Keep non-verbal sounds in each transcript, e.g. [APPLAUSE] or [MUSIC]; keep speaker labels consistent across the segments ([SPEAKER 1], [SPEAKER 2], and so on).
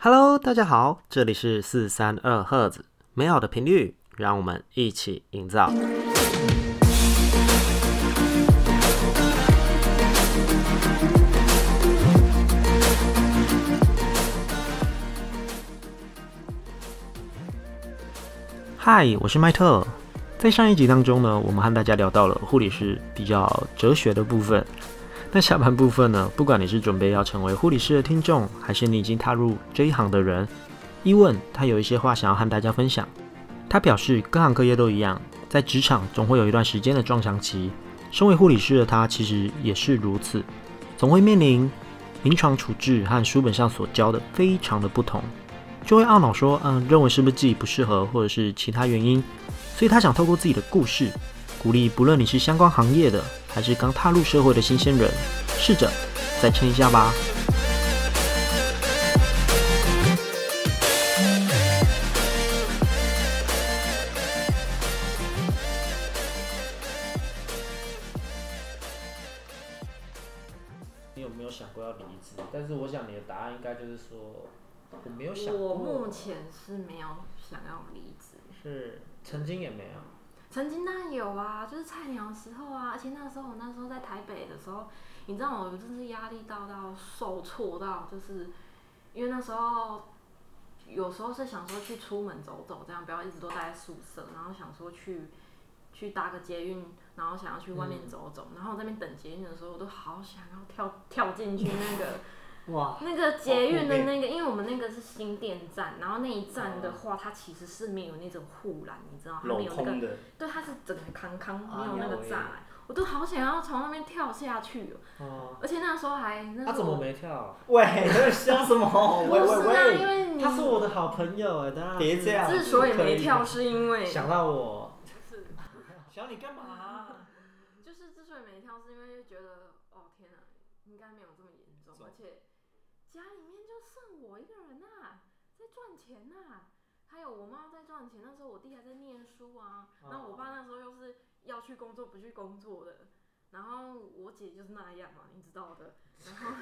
[SPEAKER 1] Hello，大家好，这里是四三二赫兹，美好的频率，让我们一起营造。嗨，我是麦特。在上一集当中呢，我们和大家聊到了护理师比较哲学的部分。那下半部分呢，不管你是准备要成为护理师的听众，还是你已经踏入这一行的人，伊问他有一些话想要和大家分享。他表示，各行各业都一样，在职场总会有一段时间的撞墙期。身为护理师的他，其实也是如此，总会面临临床处置和书本上所教的非常的不同，就会懊恼说，嗯，认为是不是自己不适合，或者是其他原因。所以他想透过自己的故事，鼓励不论你是相关行业的，还是刚踏入社会的新鲜人，试着再撑一下吧。你有没有想过要离职？但是我想你的答案应该就是说，我没有想过。
[SPEAKER 2] 我目前是没有想要离职。
[SPEAKER 1] 是。曾经也没有，
[SPEAKER 2] 曾经当然有啊，就是菜鸟的时候啊，而且那时候我那时候在台北的时候，你知道我真是压力大到受挫到，就是因为那时候有时候是想说去出门走走，这样不要一直都待在宿舍，然后想说去去搭个捷运，然后想要去外面走走，嗯、然后在那边等捷运的时候，我都好想要跳跳进去那个。哇，那个捷运的那个，因为我们那个是新店站，然后那一站的话，它其实是没有那种护栏，你知道，它没有那个，对，它是整个康康，没有那个栅栏，我都好想要从那边跳下去哦。而且那时候还，那时候他
[SPEAKER 1] 怎么没跳？喂，你在笑什么？[LAUGHS] 喂喂
[SPEAKER 2] 喂，因为你
[SPEAKER 1] 他是我的好朋友哎，别这样。
[SPEAKER 2] 之所以没跳，是因为
[SPEAKER 1] 想到我。是。想你干嘛？[LAUGHS]
[SPEAKER 2] 就是之所以没跳，是因为觉得，哦天哪，应该没有这么严重，而且。家里面就剩我一个人呐、啊，在赚钱呐、啊，还有我妈在赚钱。那时候我弟还在念书啊，然后我爸那时候又是要去工作不去工作的，然后我姐就是那样嘛，你知道的。然后，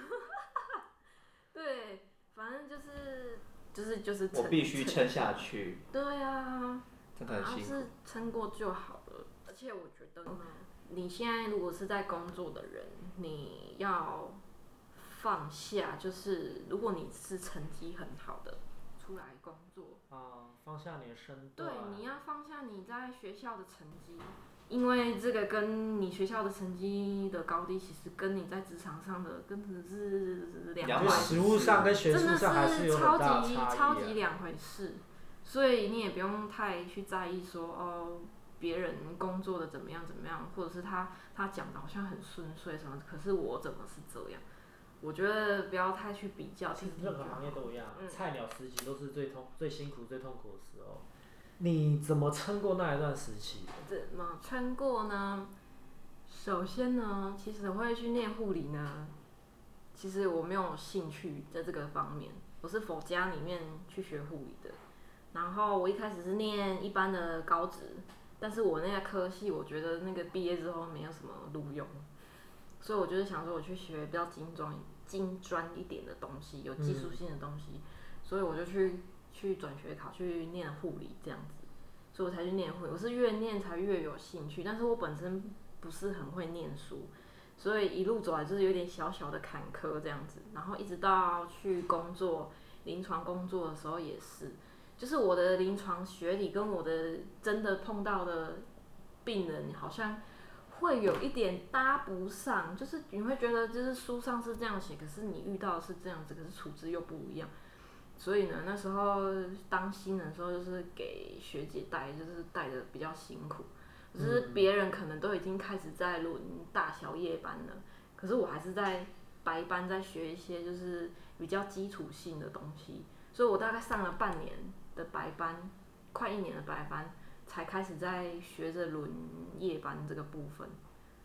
[SPEAKER 2] [LAUGHS] 对，反正就是就是就是。
[SPEAKER 1] 我必须撑下去。
[SPEAKER 2] 对啊，
[SPEAKER 1] 真的很辛苦。
[SPEAKER 2] 是撑过就好了。而且我觉得，你现在如果是在工作的人，你要。放下，就是如果你是成绩很好的，出来工作
[SPEAKER 1] 啊，放下你的身段。
[SPEAKER 2] 对，你要放下你在学校的成绩，因为这个跟你学校的成绩的高低，其实跟你在职场上的根本是两回事。实物上跟学术上还是有很大差异。真的是超级超级两回事，所以你也不用太去在意说哦，别人工作的怎么样怎么样，或者是他他讲的好像很顺遂什么，可是我怎么是这样？我觉得不要太去比较，
[SPEAKER 1] 其实任何行业都一样，嗯、菜鸟时期都是最痛、最辛苦、最痛苦的时候。你怎么撑过那一段时期？
[SPEAKER 2] 怎么撑过呢？首先呢，其实我会去念护理呢。其实我没有兴趣在这个方面，我是佛家里面去学护理的。然后我一开始是念一般的高职，但是我那个科系，我觉得那个毕业之后没有什么录用。所以我就是想说，我去学比较精专、精专一点的东西，有技术性的东西。所以我就去去转学考，去念护理这样子。所以我才去念护理。我是越念才越有兴趣，但是我本身不是很会念书，所以一路走来就是有点小小的坎坷这样子。然后一直到去工作、临床工作的时候也是，就是我的临床学理跟我的真的碰到的病人好像。会有一点搭不上，就是你会觉得，就是书上是这样写，可是你遇到的是这样子，可是处置又不一样。所以呢，那时候当新人的时候，就是给学姐带，就是带的比较辛苦。就是别人可能都已经开始在轮大小夜班了，可是我还是在白班在学一些就是比较基础性的东西。所以我大概上了半年的白班，快一年的白班。才开始在学着轮夜班这个部分，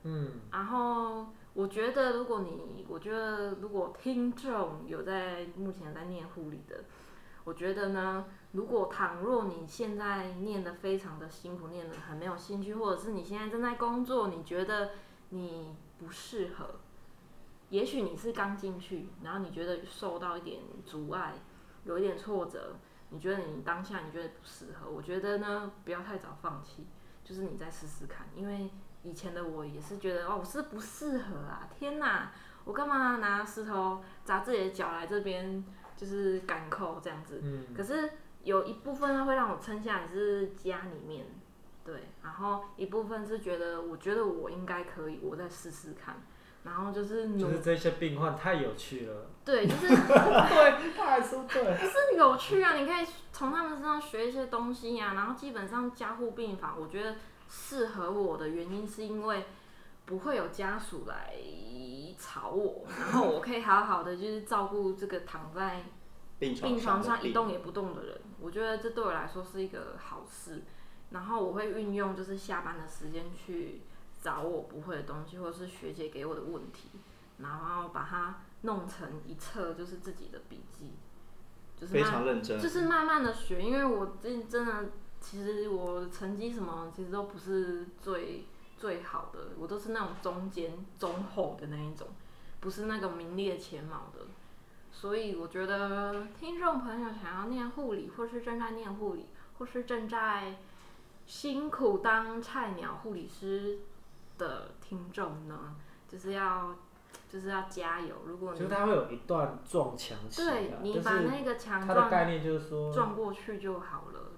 [SPEAKER 2] 嗯，然后我觉得如果你，我觉得如果听众有在目前在念护理的，我觉得呢，如果倘若你现在念的非常的辛苦，念的很没有兴趣，或者是你现在正在工作，你觉得你不适合，也许你是刚进去，然后你觉得受到一点阻碍，有一点挫折，你觉得你当下你觉得不适合，我觉得呢，不要太早放弃，就是你再试试看，因为以前的我也是觉得哦，我是不适合啊，天哪，我干嘛拿石头砸自己的脚来这边，就是赶扣这样子，
[SPEAKER 1] 嗯，
[SPEAKER 2] 可是有一部分呢会让我撑下来，是家里面，对，然后一部分是觉得我觉得我应该可以，我再试试看。然后就是，
[SPEAKER 1] 就是这些病患太有趣了。
[SPEAKER 2] 对，就是 [LAUGHS] [LAUGHS]
[SPEAKER 1] 对，他还说对，
[SPEAKER 2] 是有趣啊！你可以从他们身上学一些东西呀、啊。然后基本上加护病房，我觉得适合我的原因是因为不会有家属来吵我，然后我可以好好的就是照顾这个躺在病床上一动也不动的人。我觉得这对我来说是一个好事。然后我会运用就是下班的时间去。找我不会的东西，或者是学姐给我的问题，然后把它弄成一册，就是自己的笔记，就是
[SPEAKER 3] 非常认真，
[SPEAKER 2] 就是慢慢的学。因为我真真的，其实我成绩什么其实都不是最最好的，我都是那种中间中后的那一种，不是那个名列前茅的。所以我觉得听众朋友想要念护理，或是正在念护理，或是正在辛苦当菜鸟护理师。的听众呢，就是要就是要加油。如果你
[SPEAKER 1] 就是他会有一段撞墙期，
[SPEAKER 2] 对，你把那个墙
[SPEAKER 1] 他的概念就是说
[SPEAKER 2] 撞过去就好了。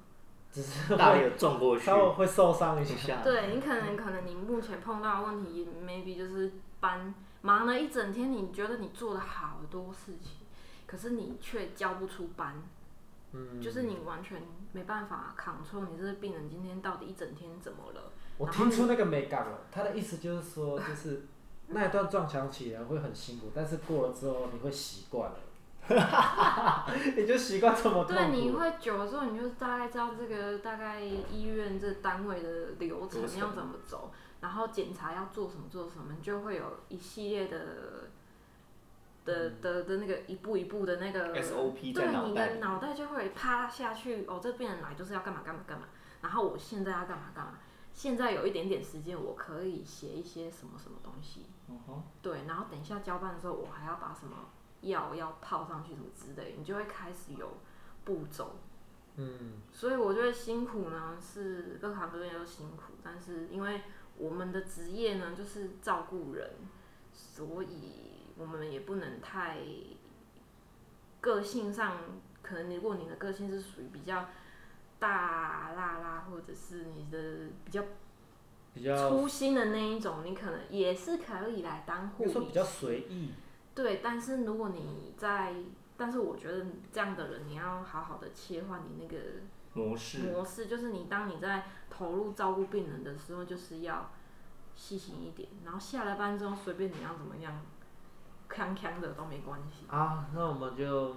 [SPEAKER 1] 只是
[SPEAKER 3] 大力撞过去，
[SPEAKER 1] 稍微会受伤一下。
[SPEAKER 2] 对，你可能可能你目前碰到的问题，maybe 就是搬忙了一整天，你觉得你做了好多事情，可是你却交不出班。嗯，就是你完全没办法 control 你这个病人今天到底一整天怎么了。
[SPEAKER 1] 我听出那个美感了，他的意思就是说，就是 [LAUGHS] 那一段撞墙起来会很辛苦，但是过了之后你会习惯了，[LAUGHS] 你就习惯这么痛。
[SPEAKER 2] 对，你会久了之后，你就大概知道这个大概医院这单位的流程要怎么走，然后检查要做什么做什么，就会有一系列的的的的那个一步一步的那个
[SPEAKER 3] SOP
[SPEAKER 2] 对，你的脑袋就会趴下去。哦，这病人来就是要干嘛干嘛干嘛，然后我现在要干嘛干嘛。现在有一点点时间，我可以写一些什么什么东西。Uh. 对，然后等一下交班的时候，我还要把什么药要泡上去什么之类，你就会开始有步骤。嗯，所以我觉得辛苦呢，是各行各业都辛苦，但是因为我们的职业呢就是照顾人，所以我们也不能太个性上，可能如果你的个性是属于比较。大辣辣，或者是你的比较比较粗心的那一种，你可能也是可以来当护理师。
[SPEAKER 1] 比较随意。
[SPEAKER 2] 对，但是如果你在，但是我觉得这样的人，你要好好的切换你那个
[SPEAKER 3] 模式。
[SPEAKER 2] 模式就是你当你在投入照顾病人的时候，就是要细心一点，然后下了班之后随便你要怎么样，康康的都没关系。
[SPEAKER 1] 啊，那我们就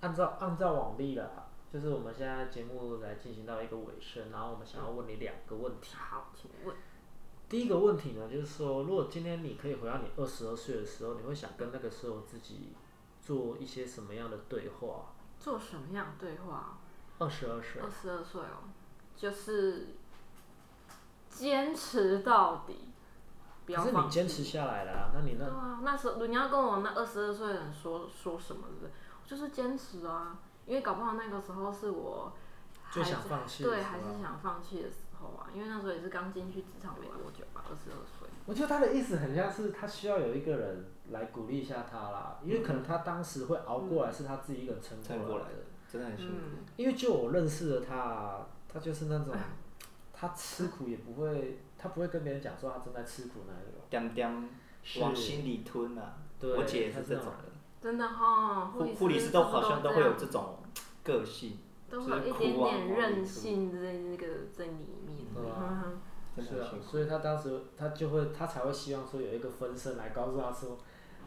[SPEAKER 1] 按照按照往例了。就是我们现在节目来进行到一个尾声，然后我们想要问你两个问题。
[SPEAKER 2] 好，请问。
[SPEAKER 1] 第一个问题呢，就是说，如果今天你可以回到你二十二岁的时候，你会想跟那个时候自己做一些什么样的对话？
[SPEAKER 2] 做什么样的对话？
[SPEAKER 1] 二十二岁。
[SPEAKER 2] 二十二岁哦，就是坚持到底。
[SPEAKER 1] 可是你坚持下来了啊，那你那……
[SPEAKER 2] 对啊，那时候你要跟我那二十二岁的人说说什么？对，就是坚持啊。因为搞不好那个时候是我
[SPEAKER 1] 最想放弃，
[SPEAKER 2] 对，还是想放弃的时候啊。因为那时候也是刚进去职场没多久吧，二十二岁。
[SPEAKER 1] 我觉得他的意思很像是他需要有一个人来鼓励一下他啦，因为可能他当时会熬过来，是他自己一个人撑过来的，
[SPEAKER 3] 真的很辛苦。
[SPEAKER 1] 因为就我认识的他，他就是那种 [LAUGHS] 他吃苦也不会，他不会跟别人讲说他正在吃苦那种，
[SPEAKER 3] 点点往心里吞啊。对，我姐也是这种人。
[SPEAKER 2] 真的哈，护
[SPEAKER 3] 护理师都好像都会有这种个性，
[SPEAKER 2] 都会有一点点任性在那个在里面。[LAUGHS]
[SPEAKER 1] 是啊，所以他当时他就会他才会希望说有一个分身来告诉他说，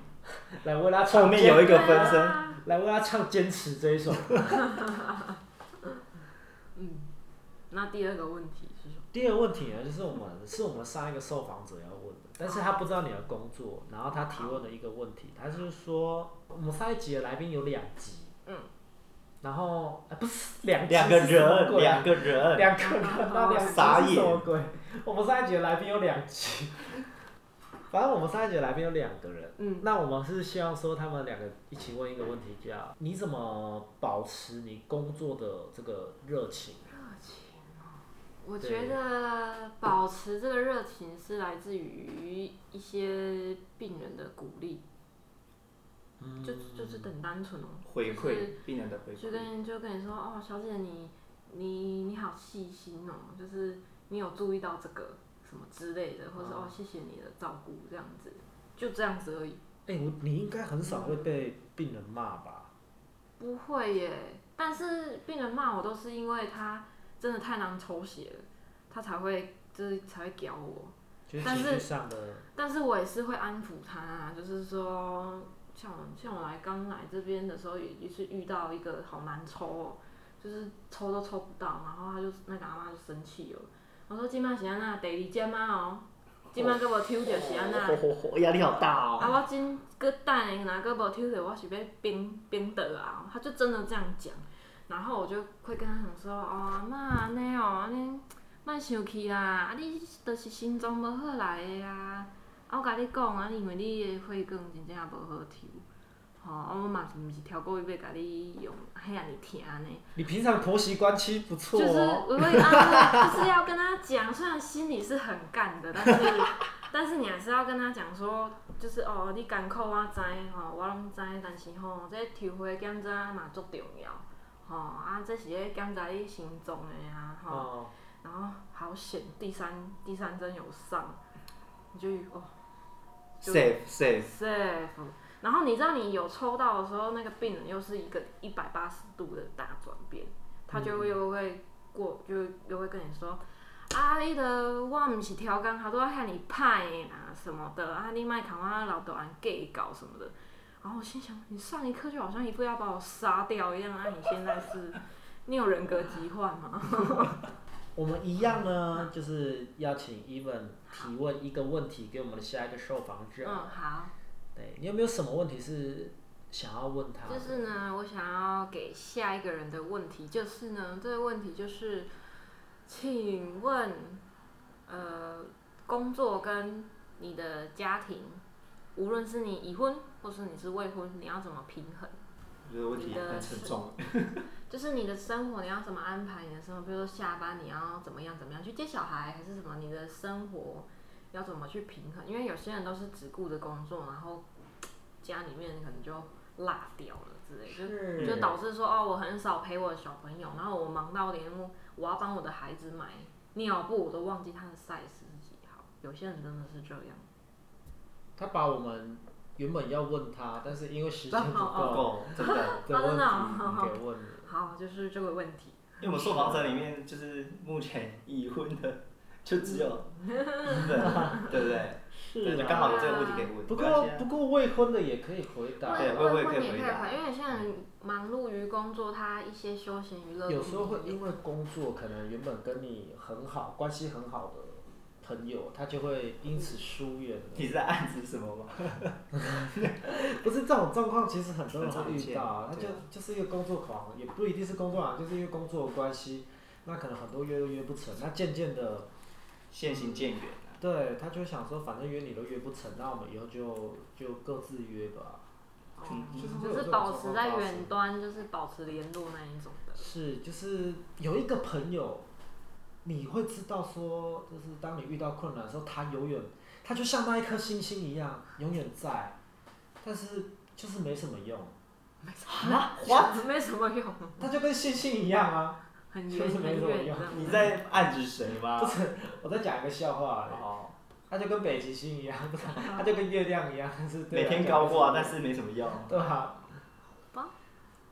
[SPEAKER 1] [LAUGHS] 来为他唱。后面
[SPEAKER 3] 有一个分身，[LAUGHS]
[SPEAKER 1] 来为他唱坚持这一首。
[SPEAKER 2] 嗯，那第二个问题是什么？
[SPEAKER 1] 第二个问题呢，就是我们是我们上一个受访者要但是他不知道你的工作，然后他提问了一个问题，他就是说。我们上一集的来宾有两集，嗯，然后不是两 [LAUGHS]
[SPEAKER 3] 两个人，两个人，
[SPEAKER 1] 两个人，那两集是什么鬼？我们上一集的来宾有两集，[LAUGHS] 反正我们上一节来宾有两个人，
[SPEAKER 2] 嗯，
[SPEAKER 1] 那我们是希望说他们两个一起问一个问题，叫你怎么保持你工作的这个热情？
[SPEAKER 2] 我觉得保持这个热情是来自于一些病人的鼓励，嗯，就就是很单纯哦，
[SPEAKER 3] 回馈病人的回馈，
[SPEAKER 2] 就跟就跟你说哦，小姐你你你好细心哦，就是你有注意到这个。什么之类的，或者哦，谢谢你的照顾，这样子，就这样子而已。
[SPEAKER 1] 哎、欸，我你应该很少会被病人骂吧？
[SPEAKER 2] 不会耶，但是病人骂我都是因为他真的太难抽血了，他才会就是才会屌我。但是但是我也是会安抚他，啊，就是说，像我像我来刚来这边的时候，也也是遇到一个好难抽哦，就是抽都抽不到，然后他就那个阿妈就生气了。我说今麦是安那第二针嘛哦，今麦阁无抽到是安那，
[SPEAKER 1] 压力好大哦。
[SPEAKER 2] 啊，我今搁等下，若搁无抽着，我是要冰冰倒啊！他就真的这样讲，然后我就会跟他讲说，哦，阿嬷安尼哦，安尼莫生气啦，啊你就是心脏无好来的啊，啊我甲你讲啊，因为你的血管真正无好抽。哦，我嘛是毋是超过要甲你用遐尔疼呢？
[SPEAKER 1] 你平常婆媳关系不错哦。
[SPEAKER 2] 就是我会啊，就是要跟他讲，虽然心里是很干的，但是 [LAUGHS] 但是你还是要跟他讲说，就是哦，你艰苦我知吼，我拢知，但是吼，这抽血检查嘛足重要，吼啊，这是咧检查你心脏的啊，吼、哦，然后好险，第三第三针有上，你就哦
[SPEAKER 3] ，safe safe
[SPEAKER 2] safe。然后你知道你有抽到的时候，那个病人又是一个一百八十度的大转变，他就又会过，就又会跟你说，啊，你的我唔是调工，他都要喊你派啊什么的，啊，你卖看我老豆人给搞什么的。然后我心想，你上一课就好像一副要把我杀掉一样，啊，你现在是，你有人格疾患吗？[LAUGHS]
[SPEAKER 1] 我们一样呢，就是邀请 Even 提问一个问题给我们的下一个受访者。
[SPEAKER 2] 嗯，好。
[SPEAKER 1] 对，你有没有什么问题是想要问他？
[SPEAKER 2] 就是呢，我想要给下一个人的问题，就是呢，这个问题就是，请问，呃，工作跟你的家庭，无论是你已婚或是你是未婚，你要怎么平衡？
[SPEAKER 3] 我觉得问题很沉重。[LAUGHS]
[SPEAKER 2] 就是你的生活，你要怎么安排你的生活？比如说下班你要怎么样怎么样去接小孩，还是什么？你的生活？要怎么去平衡？因为有些人都是只顾着工作，然后家里面可能就落掉了之类，就就导致说哦，我很少陪我的小朋友，然后我忙到连我要帮我的孩子买尿布，我都忘记他的 size 是几号。有些人真的是这样。
[SPEAKER 1] 他把我们原本要问他，但是因为时间不
[SPEAKER 2] 够，
[SPEAKER 1] 真的 [LAUGHS] 的问题给问了
[SPEAKER 2] 好，就是这个问题。
[SPEAKER 3] 因为我们受访者里面，就是目前已婚的。就只有 [LAUGHS] 对不对？是的，刚好有这个问题可以问。
[SPEAKER 1] 不过不过未婚的也可以回答。
[SPEAKER 2] 对，未婚也可以回答，因为现在忙碌于工作，他一些休闲娱乐。
[SPEAKER 1] 有时候会因为工作，可能原本跟你很好、关系很好的朋友，他就会因此疏远。
[SPEAKER 3] 你在暗指什么吗？[LAUGHS]
[SPEAKER 1] 不是这种状况，其实很多人会遇到啊。[LAUGHS] 他就就是一个工作狂，也不一定是工作狂，就是因为工作的关系，那可能很多约都约不成，那渐渐的。
[SPEAKER 3] 渐行渐远、啊、
[SPEAKER 1] 对，他就想说，反正约你都约不成，那我们以后就就各自约吧。
[SPEAKER 2] 嗯，就是保持在远端，就是保持联络那一种的。
[SPEAKER 1] 是，就是有一个朋友，你会知道说，就是当你遇到困难的时候，他永远，他就像那一颗星星一样，永远在，但是就是没什么用。
[SPEAKER 2] 没 [LAUGHS] 什么，哇，没什么用。
[SPEAKER 1] 他就跟星星一样啊。
[SPEAKER 2] 就是没什么用，
[SPEAKER 3] 你在暗指谁吗？
[SPEAKER 1] 不是，我在讲一个笑话。哦。他就跟北极星一样，不是，他就跟月亮一样，是。
[SPEAKER 3] 每天高挂，但是没什么用。
[SPEAKER 1] 对吧？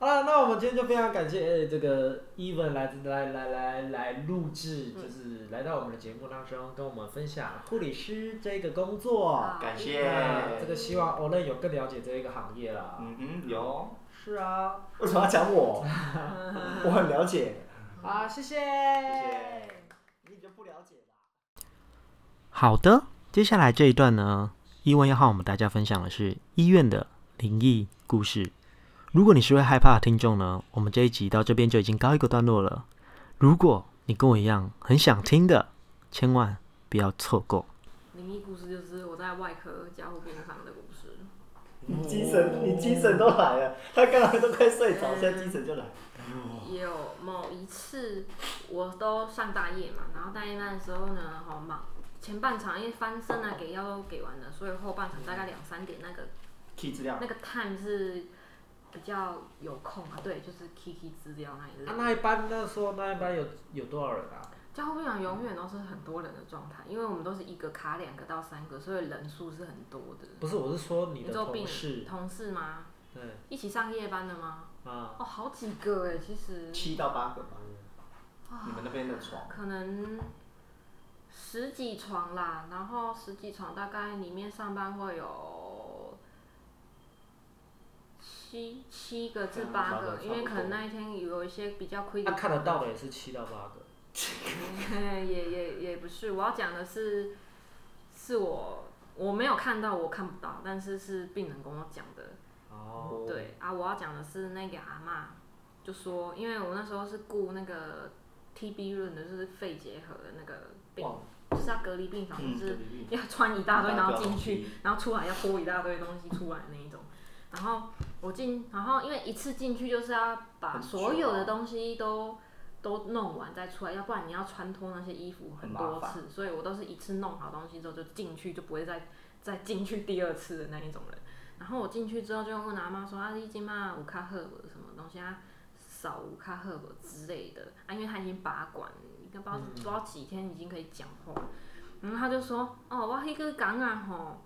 [SPEAKER 1] 好了，那我们今天就非常感谢这个 Evan 来来来来来录制，就是来到我们的节目当中，跟我们分享护理师这个工作。
[SPEAKER 3] 感谢。
[SPEAKER 1] 这个希望 Olen 有更了解这一个行业了。
[SPEAKER 3] 嗯嗯，有。
[SPEAKER 1] 是啊。
[SPEAKER 3] 为什么要讲我？[LAUGHS] 我很了解。
[SPEAKER 1] 好，谢谢。
[SPEAKER 3] 谢谢。你就不了解吧？
[SPEAKER 1] 好的，接下来这一段呢，Evan 要和我们大家分享的是医院的灵异故事。如果你是会害怕的听众呢，我们这一集到这边就已经告一个段落了。如果你跟我一样很想听的，千万不要错过。
[SPEAKER 2] 灵异故事就是我在外科加护病房的故事。
[SPEAKER 3] 你精神，你精神都来了，他刚刚都快睡着，现在精神就来。
[SPEAKER 2] 也有某一次，我都上大夜嘛，然后大夜班的时候呢，好忙，前半场因为翻身啊，给药都给完了，所以后半场大概两三点那
[SPEAKER 3] 个
[SPEAKER 2] 那个 time 是比较有空啊，对，就是 key 资料那一类。
[SPEAKER 1] 啊，那一班那时候那一班有有多少人啊？
[SPEAKER 2] 加护病房永远都是很多人的状态，因为我们都是一个卡两个到三个，所以人数是很多的。
[SPEAKER 1] 不是，我是说你的同事。
[SPEAKER 2] 同事吗？
[SPEAKER 1] 对。
[SPEAKER 2] 一起上夜班的吗？
[SPEAKER 1] 啊。
[SPEAKER 2] 哦，好几个哎，其实。
[SPEAKER 3] 七到八个吧。你们那边的床？
[SPEAKER 2] 可能十几床啦，然后十几床大概里面上班会有七七个至八个，因为可能那一天有一些比较亏。
[SPEAKER 1] 他看得到的也是七到八个。[LAUGHS]
[SPEAKER 2] 也也也不是，我要讲的是，是我我没有看到，我看不到，但是是病人跟我讲的。
[SPEAKER 1] 哦。
[SPEAKER 2] 对啊，我要讲的是那个阿妈，就说，因为我那时候是顾那个 TB room 的，就是肺结核的那个病，就是要隔离病房，就是要穿一大堆，然后进去，然后出来要拖一大堆东西出来那一种。然后我进，然后因为一次进去就是要把所有的东西都。都弄完再出来，要不然你要穿脱那些衣服很多次，所以我都是一次弄好东西之后就进去，就不会再再进去第二次的那一种人。然后我进去之后就问阿妈说：“啊，你今嘛有卡好无什么东西啊？少有卡好无之类的啊？”因为他已经拔管，应该不知道不知道几天已经可以讲话。然后他就说：“哦，我迄个讲啊吼，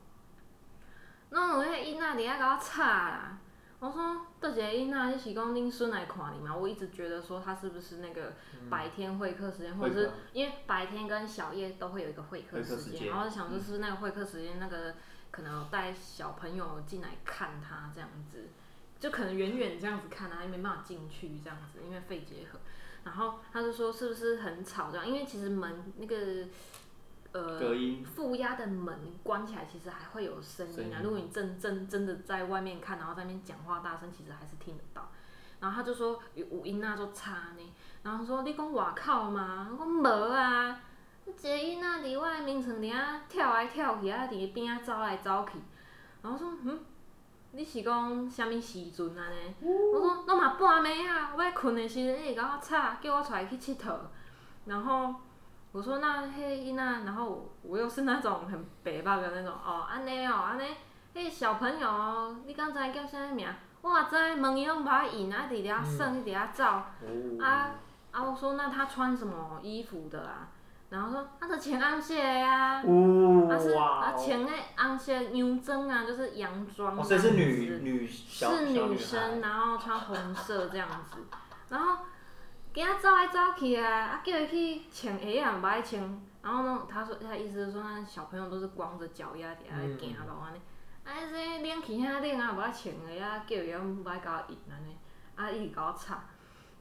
[SPEAKER 2] 那有迄个囡仔伫遐甲我吵啦。”我说：“这些囡仔你是讲恁孙来看你嘛？”我一直觉得说他是不是那个白天会客时间，或者是因为白天跟小夜都会有一个会客时间，然后想说是那个会客时间那个可能带小朋友进来看他这样子，就可能远远这样子看他，还没办法进去这样子，因为肺结核。然后他就说是不是很吵这样？因为其实门那个。呃，负压的门关起来，其实还会有声音啊。如果你真真真的在外面看，然后在那边讲话大声，其实还是听得到。然后他就说有音啊，就差呢。然后说你讲外口吗？我讲无啊，一个囡仔伫我的眠床底下跳来跳去啊，伫边啊走来走去。然后说嗯，你是讲什么时阵啊呢？我说拢嘛半暝啊，我要困的时阵你甲我吵，叫我出来去佚佗。然后。我说那嘿伊娜，然后我又是那种很白目的那种哦，安尼哦，安尼，嘿小朋友，你刚才叫啥名？我嘛知，问伊拢无爱应，啊，伫遐耍，伫遐走，啊啊，我说那他穿什么衣服的啊？然后说他是穿红色的呀，他是啊穿诶红色洋装啊，就是洋
[SPEAKER 3] 装，是女女
[SPEAKER 2] 是女生，然后穿红色这样子，然后。走来走去啊，啊叫伊去穿鞋啊，不爱穿。然后呢，他说他意思是说，那小朋友都是光着脚丫底下行路，安尼。啊，这冷气遐冷啊，不爱穿鞋啊，叫伊讲不爱甲我应安尼，啊，一直甲我吵。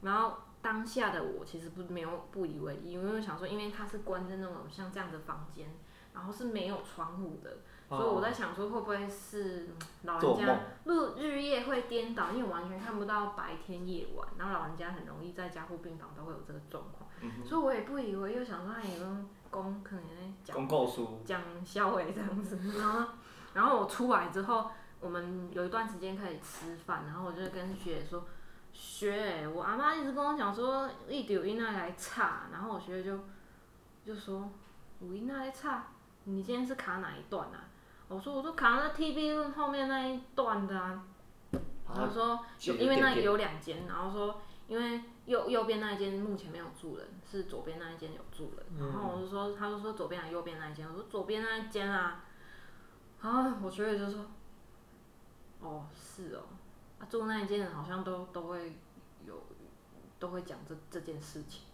[SPEAKER 2] 然后当下的我其实不没有不以为意，因为我想说，因为他是关在那种像这样的房间，然后是没有窗户的。所以我在想说，会不会是老人家日日夜会颠倒，因为完全看不到白天夜晚，然后老人家很容易在加护病房都会有这个状况。嗯、所以我也不以为，又想说他有讲可能讲讲笑话这样子。[LAUGHS] 然后，然后我出来之后，我们有一段时间可以吃饭，然后我就跟学姐说：“学，我阿妈一直跟我讲说，一丢一那来差。”然后我学姐就就说：“五一那来差，你今天是卡哪一段啊？”我说，我说卡在 TB 后面那一段的啊。他说，因为那有两间，然后说，因为右右边那一间目前没有住人，是左边那一间有住人。然后我就说，他就说左边还是右边那一间？我说左边那一间啊。啊，我觉得就说，哦，是哦，啊，住那一间人好像都都会有，都会讲这这件事情。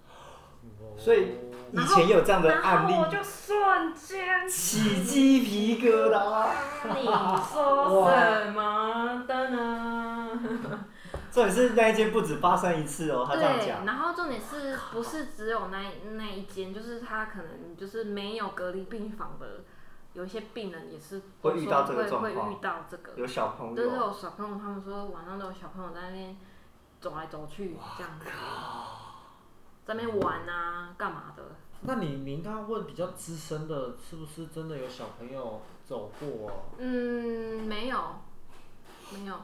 [SPEAKER 3] 所以以前有这样的案例，
[SPEAKER 2] 我就瞬间
[SPEAKER 3] 起鸡皮疙瘩。
[SPEAKER 2] 你说什么的呢？[LAUGHS]
[SPEAKER 3] 重点是那一间不止发生一次哦，他这样讲。
[SPEAKER 2] 对，然后重点是不是只有那那一间？就是他可能就是没有隔离病房的，有一些病人也是
[SPEAKER 3] 会遇到这个状况，
[SPEAKER 2] 会遇到这个。
[SPEAKER 3] 有小朋友，
[SPEAKER 2] 都是有小朋友，他们说晚上都有小朋友在那边走来走去这样子。在那边玩啊，干嘛的？
[SPEAKER 1] 那你你应该问比较资深的，是不是真的有小朋友走过啊？
[SPEAKER 2] 嗯，没有，没有，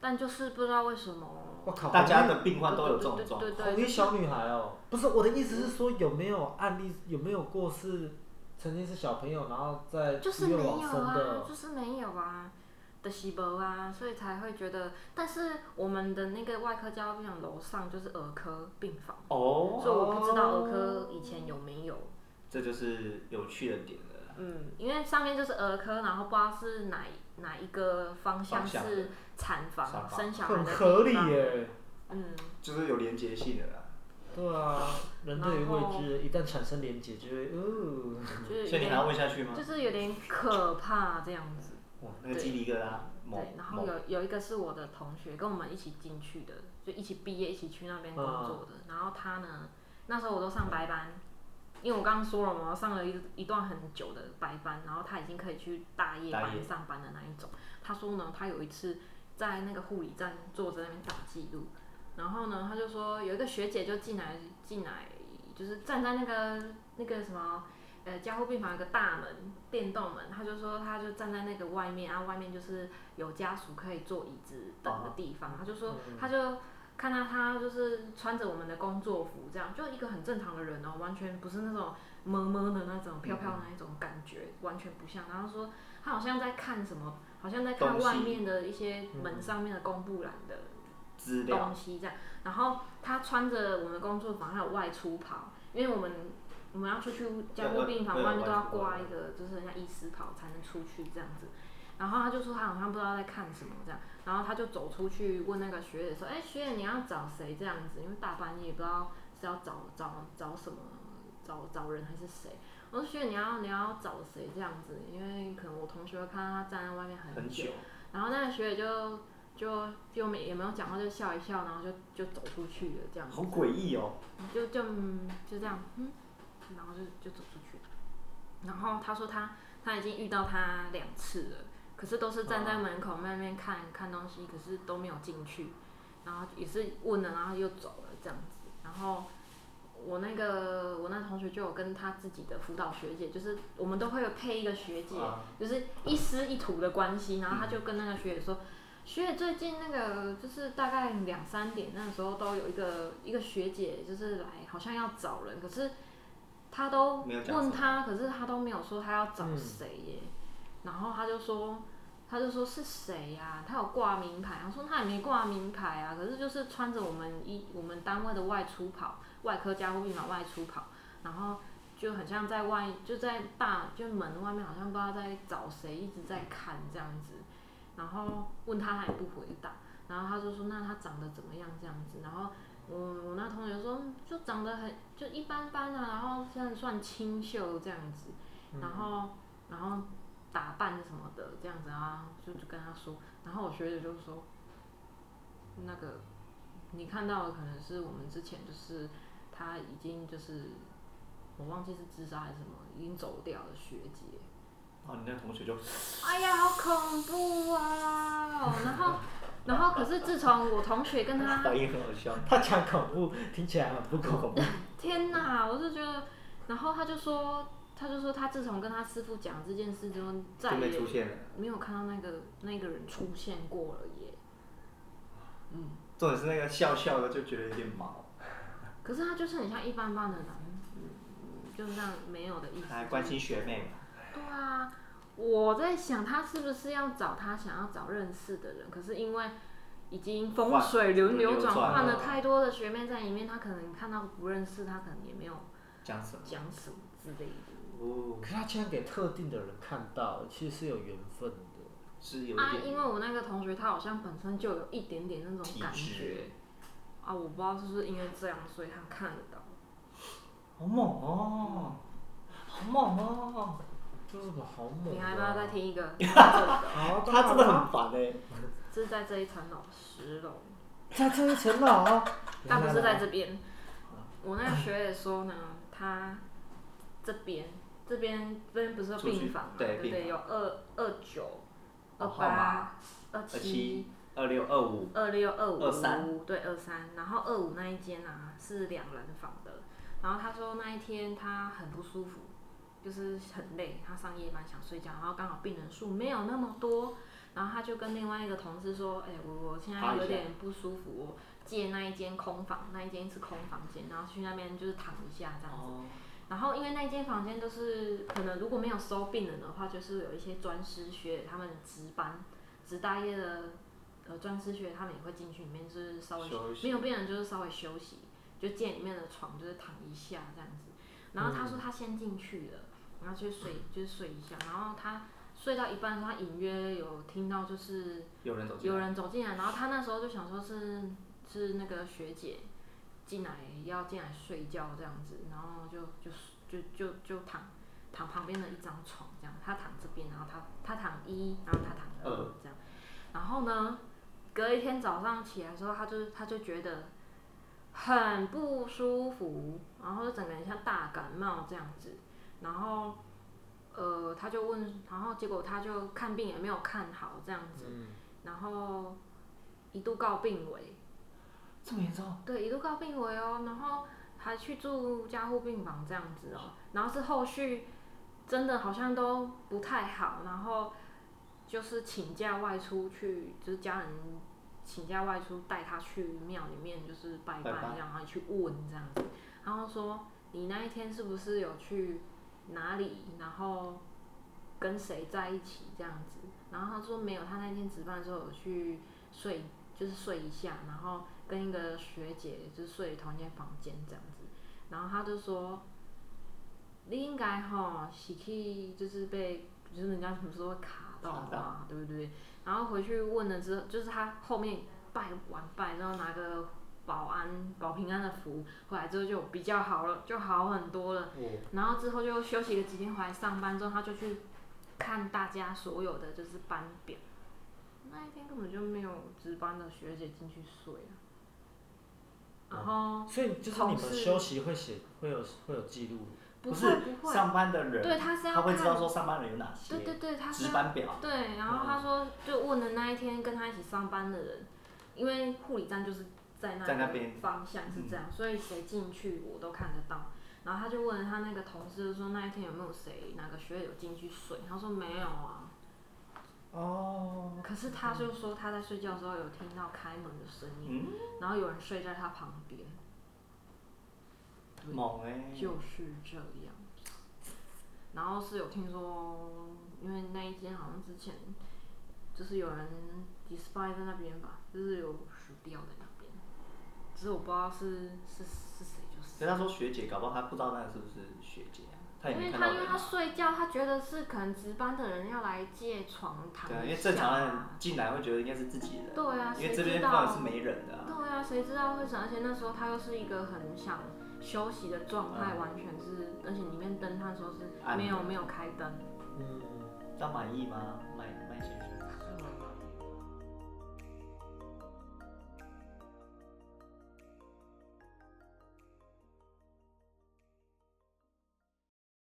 [SPEAKER 2] 但就是不知道为什么。
[SPEAKER 1] 我靠！
[SPEAKER 3] 大家的病患都有这种状况。
[SPEAKER 2] 对对对，
[SPEAKER 1] 同一小女孩哦，不是我的意思是说有没有案例，有没有过是曾经是小朋友，然后在医院往生的？
[SPEAKER 2] 就是没有啊。的细胞啊，所以才会觉得，但是我们的那个外科加护病房楼上就是儿科病房哦，所以我不知道儿科以前有没有。
[SPEAKER 3] 这就是有趣的点了。
[SPEAKER 2] 嗯，因为上面就是儿科，然后不知道是哪哪一个方向是产房，房生小孩的地方。
[SPEAKER 1] 很合理耶。
[SPEAKER 2] 嗯，
[SPEAKER 3] 就是有连接性的啦。
[SPEAKER 1] 对啊，人对于未知一旦产生连接，就会哦。
[SPEAKER 3] 所以你还要问下去吗？
[SPEAKER 2] 就是有点可怕这样子。
[SPEAKER 3] 那个鸡皮疙瘩。
[SPEAKER 2] 对，然后有有一个是我的同学，跟我们一起进去的，就一起毕业，一起去那边工作的。然后他呢，那时候我都上白班，因为我刚刚说了嘛，我上了一一段很久的白班，然后他已经可以去大夜班上班的那一种。他说呢，他有一次在那个护理站坐在那边打记录，然后呢，他就说有一个学姐就进来进来，就是站在那个那个什么。呃，加护病房有个大门，电动门，他就说，他就站在那个外面，然后外面就是有家属可以坐椅子等的地方。他就说，他就看到他就是穿着我们的工作服，这样就一个很正常的人哦，完全不是那种么么的那种飘飘的那种感觉，完全不像。然后说他好像在看什么，好像在看外面的一些门上面的公布栏的东西这样。然后他穿着我们的工作服，还有外出袍，因为我们。我们要出去加护病房，外面都要挂一个，就是人家医师袍才能出去这样子。然后他就说他好像不知道在看什么这样，然后他就走出去问那个学姐说：“哎，学姐你要找谁这样子？因为大半夜不知道是要找找找什么，找找人还是谁？”我说：“学姐你要你要找谁这样子？因为可能我同学会看到他站在外面很久。”然后那个学姐就就就没也没有讲话，就笑一笑，然后就就走出去了这样子。
[SPEAKER 3] 好诡异哦！
[SPEAKER 2] 就就就这样，嗯。然后就就走出去，然后他说他他已经遇到他两次了，可是都是站在门口外面看、哦、看东西，可是都没有进去，然后也是问了，然后又走了这样子。然后我那个我那同学就有跟他自己的辅导学姐，就是我们都会有配一个学姐，哦、就是一师一徒的关系。然后他就跟那个学姐说，嗯、学姐最近那个就是大概两三点那时候都有一个一个学姐就是来，好像要找人，可是。他都问他，可是他都没有说他要找谁耶。嗯、然后他就说，他就说是谁呀、啊？他有挂名牌。我说他也没挂名牌啊，可是就是穿着我们一我们单位的外出跑，外科加护病房外出跑，然后就很像在外就在大就门外面，好像不知道在找谁，一直在看这样子。然后问他，他也不回答。然后他就说，那他长得怎么样这样子？然后。我我那同学说，就长得很就一般般啊，然后现在算清秀这样子，然后然后打扮什么的这样子啊，就就跟他说，然后我学姐就说，那个你看到的可能是我们之前就是他已经就是我忘记是自杀还是什么，已经走掉的学姐。
[SPEAKER 3] 哦，你那同学就，
[SPEAKER 2] 哎呀，好恐怖啊！然后。然后，可是自从我同学跟他，
[SPEAKER 3] 反应很好笑。
[SPEAKER 1] 他讲恐怖，听起来很不恐怖。[LAUGHS]
[SPEAKER 2] 天哪，我是觉得，然后他就说，他就说他自从跟他师傅讲这件事之后，再也没有看到那个那个人出现过了耶。
[SPEAKER 3] 嗯，重点是那个笑笑的，就觉得有点毛。[LAUGHS]
[SPEAKER 2] 可是他就是很像一般般的人，嗯，就是这样没有的意思。
[SPEAKER 3] 还关心学妹。
[SPEAKER 2] 对啊。我在想，他是不是要找他想要找认识的人？可是因为已经风水轮流转，换了太多的学妹在里面，他可能看到不认识，他可能也没有
[SPEAKER 3] 讲什么
[SPEAKER 2] 讲什么之类的。
[SPEAKER 1] 哦，可是他竟然给特定的人看到，其实是有缘分的。
[SPEAKER 3] 是有
[SPEAKER 2] 啊，因为我那个同学他好像本身就有一点点那种感觉啊，我不知道是不是因为这样，所以他看得到。
[SPEAKER 3] 好猛哦！好猛哦！
[SPEAKER 1] 好猛，
[SPEAKER 2] 你还要不要再听一个？[LAUGHS]
[SPEAKER 3] 好，他真的很烦哎。
[SPEAKER 2] 这是在这一层楼，十楼。
[SPEAKER 1] 在这一层楼？
[SPEAKER 2] 他不是在这边。我那个学姐说呢，他这边这边这边不是病房嘛？对对，有二二九、二八、二七、
[SPEAKER 3] 二六、二五、
[SPEAKER 2] 二六、二五、二三，对二三。然后二五那一间啊是两人房的。然后他说那一天他很不舒服，就是很累，他上夜班想睡觉，然后刚好病人数没有那么多，然后他就跟另外一个同事说，哎、欸，我我现在有点不舒服，我借那一间空房，那一间是空房间，然后去那边就是躺一下这样子。哦、然后因为那一间房间都是可能如果没有收病人的话，就是有一些专师学他们值班值大夜的呃专师学他们也会进去里面，就是稍微没有病人就是稍微休息。就借里面的床，就是躺一下这样子。然后他说他先进去了，然后去睡，就是睡一下。然后他睡到一半的时候，他隐约有听到就是
[SPEAKER 3] 有人走进来，
[SPEAKER 2] 有人走进来。然后他那时候就想说是是那个学姐进来要进来睡觉这样子。然后就就就就就躺躺旁边的一张床这样。他躺这边，然后他他躺一，然后他躺二这样。然后呢，隔一天早上起来的时候，他就他就觉得。很不舒服，然后就整个人像大感冒这样子，然后，呃，他就问，然后结果他就看病也没有看好这样子，嗯、然后一度告病危，
[SPEAKER 3] 这么严重？
[SPEAKER 2] 对，一度告病危哦，然后还去住加护病房这样子哦，然后是后续真的好像都不太好，然后就是请假外出去，就是家人。请假外出，带他去庙里面，就是拜拜，然后去问这样子。然后说，你那一天是不是有去哪里？然后跟谁在一起这样子？然后他说没有，他那天值班的时候有去睡，就是睡一下，然后跟一个学姐就是睡同一间房间这样子。然后他就说，你应该哈是去，就是被，就是人家什么时候会卡到吧，对不对？然后回去问了之后，就是他后面拜完拜，然后拿个保安保平安的符回来之后就比较好了，就好很多了。嗯、然后之后就休息了几天，回来上班之后他就去看大家所有的就是班表，那一天根本就没有值班的学姐进去睡啊。然后、
[SPEAKER 1] 嗯，所以就是你们休息会写会有会有记录。
[SPEAKER 3] 不是上班的人，
[SPEAKER 2] 对，他是要
[SPEAKER 3] 他会知道说上班人有哪些，
[SPEAKER 2] 对对对，他是
[SPEAKER 3] 值班表。
[SPEAKER 2] 对，然后他说就问了那一天跟他一起上班的人，因为护理站就是在那边方向是这样，所以谁进去我都看得到。然后他就问他那个同事说那一天有没有谁哪个学员有进去睡，他说没有啊。哦。可是他就说他在睡觉的时候有听到开门的声音，然后有人睡在他旁边。
[SPEAKER 3] 猛欸、
[SPEAKER 2] 就是这样，然后是有听说，因为那一间好像之前就是有人 despise 在那边吧，就是有死掉在那边，只是我不知道是是是谁，就是。
[SPEAKER 3] 所以他说学姐，搞不好他不知道那个是不是学姐啊？他也没看到。
[SPEAKER 2] 因为他因为他睡觉，他觉得是可能值班的人要来借床躺一下。
[SPEAKER 3] 对，因为正常人进来会觉得应该是自己人。
[SPEAKER 2] 对啊，
[SPEAKER 3] 因为这边放的是没人的、啊。
[SPEAKER 2] 对啊，谁知道会什么？而且那时候他又是一个很想。休息的状态完全是，嗯、而且里面灯他说是没有没有开灯。
[SPEAKER 3] 嗯，他满意吗？麦麦先生。